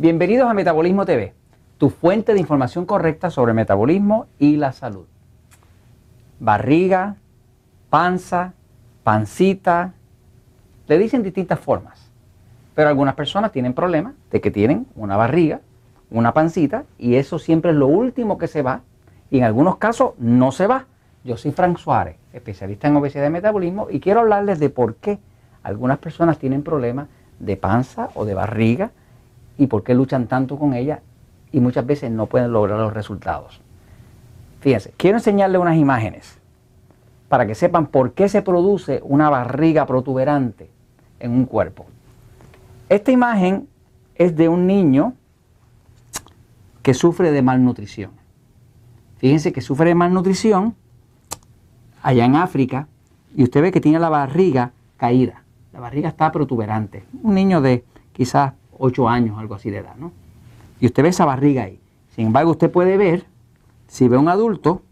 Bienvenidos a Metabolismo TV, tu fuente de información correcta sobre metabolismo y la salud. Barriga, panza, pancita, le dicen distintas formas, pero algunas personas tienen problemas de que tienen una barriga, una pancita y eso siempre es lo último que se va y en algunos casos no se va. Yo soy Frank Suárez, especialista en obesidad y metabolismo y quiero hablarles de por qué algunas personas tienen problemas de panza o de barriga y por qué luchan tanto con ella y muchas veces no pueden lograr los resultados. Fíjense, quiero enseñarles unas imágenes para que sepan por qué se produce una barriga protuberante en un cuerpo. Esta imagen es de un niño que sufre de malnutrición. Fíjense que sufre de malnutrición allá en África y usted ve que tiene la barriga caída. La barriga está protuberante. Un niño de quizás 8 años, algo así de edad, ¿no? Y usted ve esa barriga ahí. Sin embargo, usted puede ver, si ve un adulto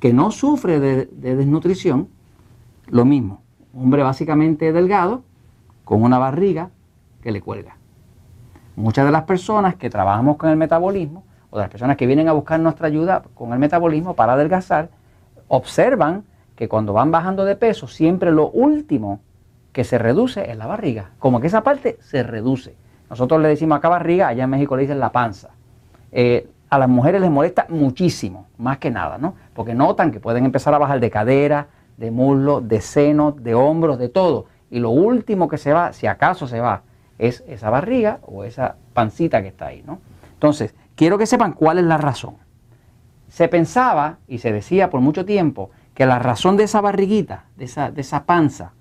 que no sufre de, desnutrición, lo mismo. hombre básicamente delgado, con una barriga que le cuelga. Muchas de las personas que trabajamos con el metabolismo, o de las personas que vienen a buscar nuestra ayuda con el metabolismo para adelgazar, observan que cuando van bajando de peso, siempre lo último que se reduce es la barriga. Como que esa parte se reduce. Nosotros le decimos acá barriga, allá en México le dicen la panza. Eh, a las mujeres les molesta muchísimo, más que nada, ¿no? Porque notan que pueden empezar a bajar de cadera, de muslo, de seno, de hombros, de todo. Y lo último que se va, si acaso se va, es esa barriga o esa pancita que está ahí, ¿no? Entonces, quiero que sepan cuál es la razón. Se pensaba y se decía por mucho tiempo que la razón de esa barriguita, de esa, de esa panza,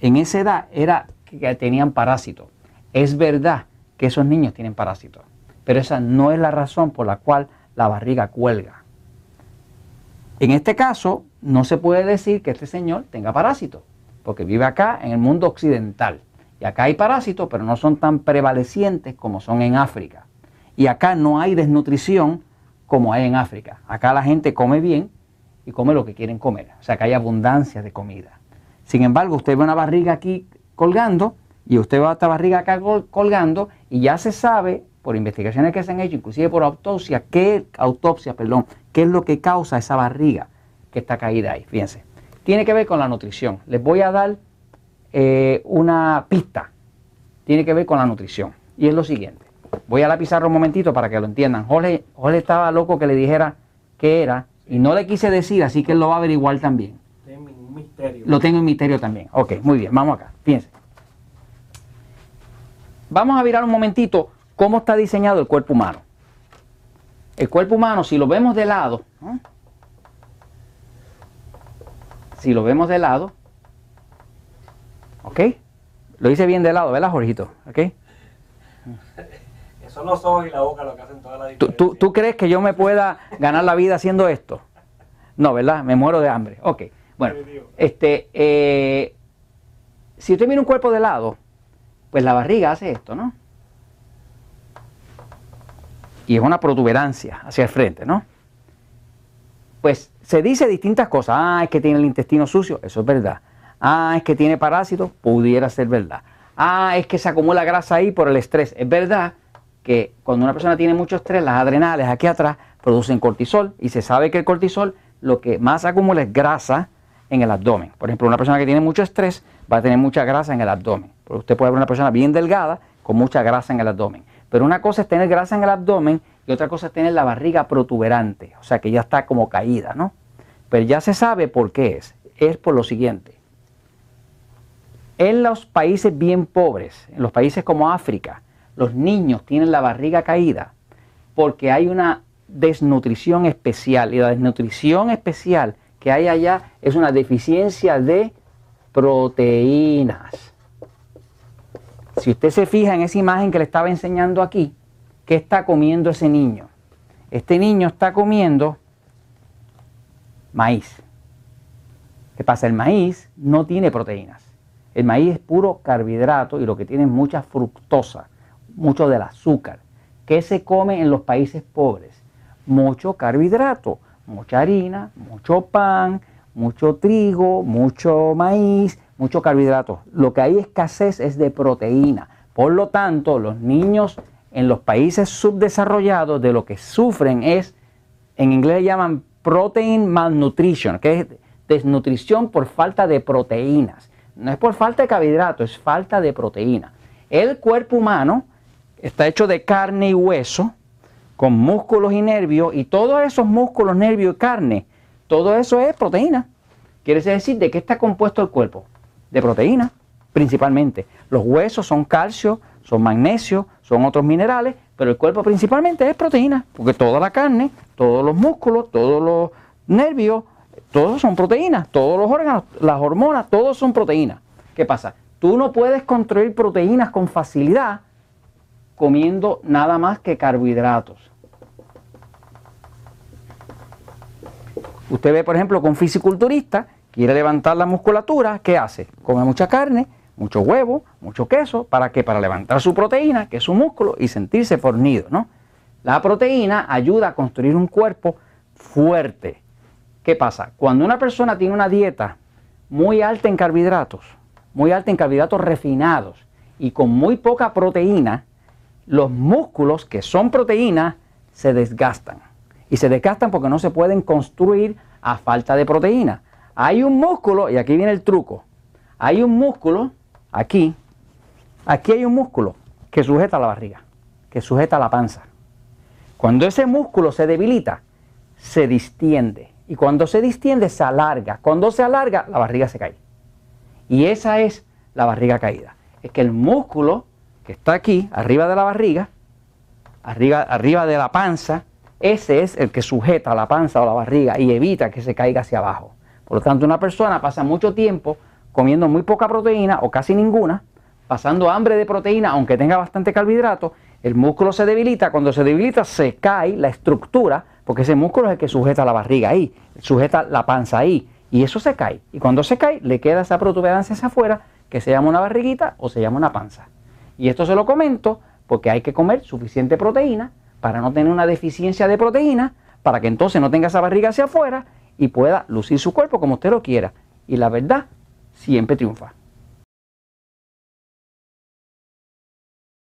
en esa edad era que tenían parásitos. Es verdad que esos niños tienen parásitos, pero esa no es la razón por la cual la barriga cuelga. En este caso, no se puede decir que este señor tenga parásitos, porque vive acá en el mundo occidental. Y acá hay parásitos, pero no son tan prevalecientes como son en África. Y acá no hay desnutrición como hay en África. Acá la gente come bien y come lo que quieren comer. O sea, que hay abundancia de comida. Sin embargo, usted ve una barriga aquí colgando y usted va a esta barriga acá colgando y ya se sabe por investigaciones que se han hecho, inclusive por autopsia, qué autopsia, perdón, qué es lo que causa esa barriga que está caída ahí. Fíjense, tiene que ver con la nutrición. Les voy a dar eh, una pista. Tiene que ver con la nutrición y es lo siguiente. Voy a la pizarra un momentito para que lo entiendan. Jorge, Jorge estaba loco que le dijera qué era y no le quise decir, así que él lo va a averiguar también. misterio. Lo tengo en misterio también. Ok, muy bien, vamos acá. Fíjense. Vamos a mirar un momentito cómo está diseñado el cuerpo humano. El cuerpo humano, si lo vemos de lado, si lo vemos de lado, ¿ok? Lo hice bien de lado, ¿verdad, Jorgito? ¿Ok? Son los ojos y la boca lo que hacen toda la diferencia. ¿Tú, tú, crees que yo me pueda ganar la vida haciendo esto? No, ¿verdad? Me muero de hambre. Ok. Bueno, este, eh, si usted mira un cuerpo de lado, pues la barriga hace esto, ¿no? Y es una protuberancia hacia el frente, ¿no? Pues se dice distintas cosas. Ah, es que tiene el intestino sucio, eso es verdad. Ah, es que tiene parásitos, pudiera ser verdad. Ah, es que se acumula grasa ahí por el estrés. Es verdad que cuando una persona tiene mucho estrés, las adrenales aquí atrás producen cortisol y se sabe que el cortisol lo que más acumula es grasa en el abdomen. Por ejemplo, una persona que tiene mucho estrés va a tener mucha grasa en el abdomen. Usted puede ver una persona bien delgada con mucha grasa en el abdomen. Pero una cosa es tener grasa en el abdomen y otra cosa es tener la barriga protuberante, o sea que ya está como caída, ¿no? Pero ya se sabe por qué es. Es por lo siguiente. En los países bien pobres, en los países como África, los niños tienen la barriga caída porque hay una desnutrición especial. Y la desnutrición especial que hay allá es una deficiencia de proteínas. Si usted se fija en esa imagen que le estaba enseñando aquí, ¿qué está comiendo ese niño? Este niño está comiendo maíz. ¿Qué pasa? El maíz no tiene proteínas. El maíz es puro carbohidrato y lo que tiene es mucha fructosa, mucho del azúcar. ¿Qué se come en los países pobres? Mucho carbohidrato mucha harina, mucho pan, mucho trigo, mucho maíz, mucho carbohidrato. Lo que hay escasez es de proteína. Por lo tanto, los niños en los países subdesarrollados de lo que sufren es, en inglés llaman protein malnutrition, que es desnutrición por falta de proteínas. No es por falta de carbohidratos, es falta de proteína. El cuerpo humano está hecho de carne y hueso, con músculos y nervios, y todos esos músculos, nervios y carne, todo eso es proteína. Quiere decir, ¿de qué está compuesto el cuerpo? De proteína, principalmente. Los huesos son calcio, son magnesio, son otros minerales, pero el cuerpo principalmente es proteína, porque toda la carne, todos los músculos, todos los nervios, todos son proteínas, todos los órganos, las hormonas, todos son proteínas. ¿Qué pasa? Tú no puedes construir proteínas con facilidad comiendo nada más que carbohidratos. Usted ve, por ejemplo, que un fisiculturista quiere levantar la musculatura, ¿qué hace? Come mucha carne, mucho huevo, mucho queso, ¿para qué? Para levantar su proteína, que es su músculo, y sentirse fornido, ¿no? La proteína ayuda a construir un cuerpo fuerte. ¿Qué pasa? Cuando una persona tiene una dieta muy alta en carbohidratos, muy alta en carbohidratos refinados y con muy poca proteína, los músculos que son proteínas se desgastan. Y se desgastan porque no se pueden construir a falta de proteína. Hay un músculo, y aquí viene el truco, hay un músculo Aquí, aquí hay un músculo que sujeta la barriga, que sujeta la panza. Cuando ese músculo se debilita, se distiende. Y cuando se distiende, se alarga. Cuando se alarga, la barriga se cae. Y esa es la barriga caída. Es que el músculo que está aquí, arriba de la barriga, arriba, arriba de la panza, ese es el que sujeta la panza o la barriga y evita que se caiga hacia abajo. Por lo tanto, una persona pasa mucho tiempo comiendo muy poca proteína o casi ninguna, pasando hambre de proteína aunque tenga bastante carbohidrato, el músculo se debilita, cuando se debilita se cae la estructura, porque ese músculo es el que sujeta la barriga ahí, sujeta la panza ahí, y eso se cae. Y cuando se cae, le queda esa protuberancia hacia afuera, que se llama una barriguita o se llama una panza. Y esto se lo comento porque hay que comer suficiente proteína para no tener una deficiencia de proteína, para que entonces no tenga esa barriga hacia afuera y pueda lucir su cuerpo como usted lo quiera. Y la verdad siempre triunfa.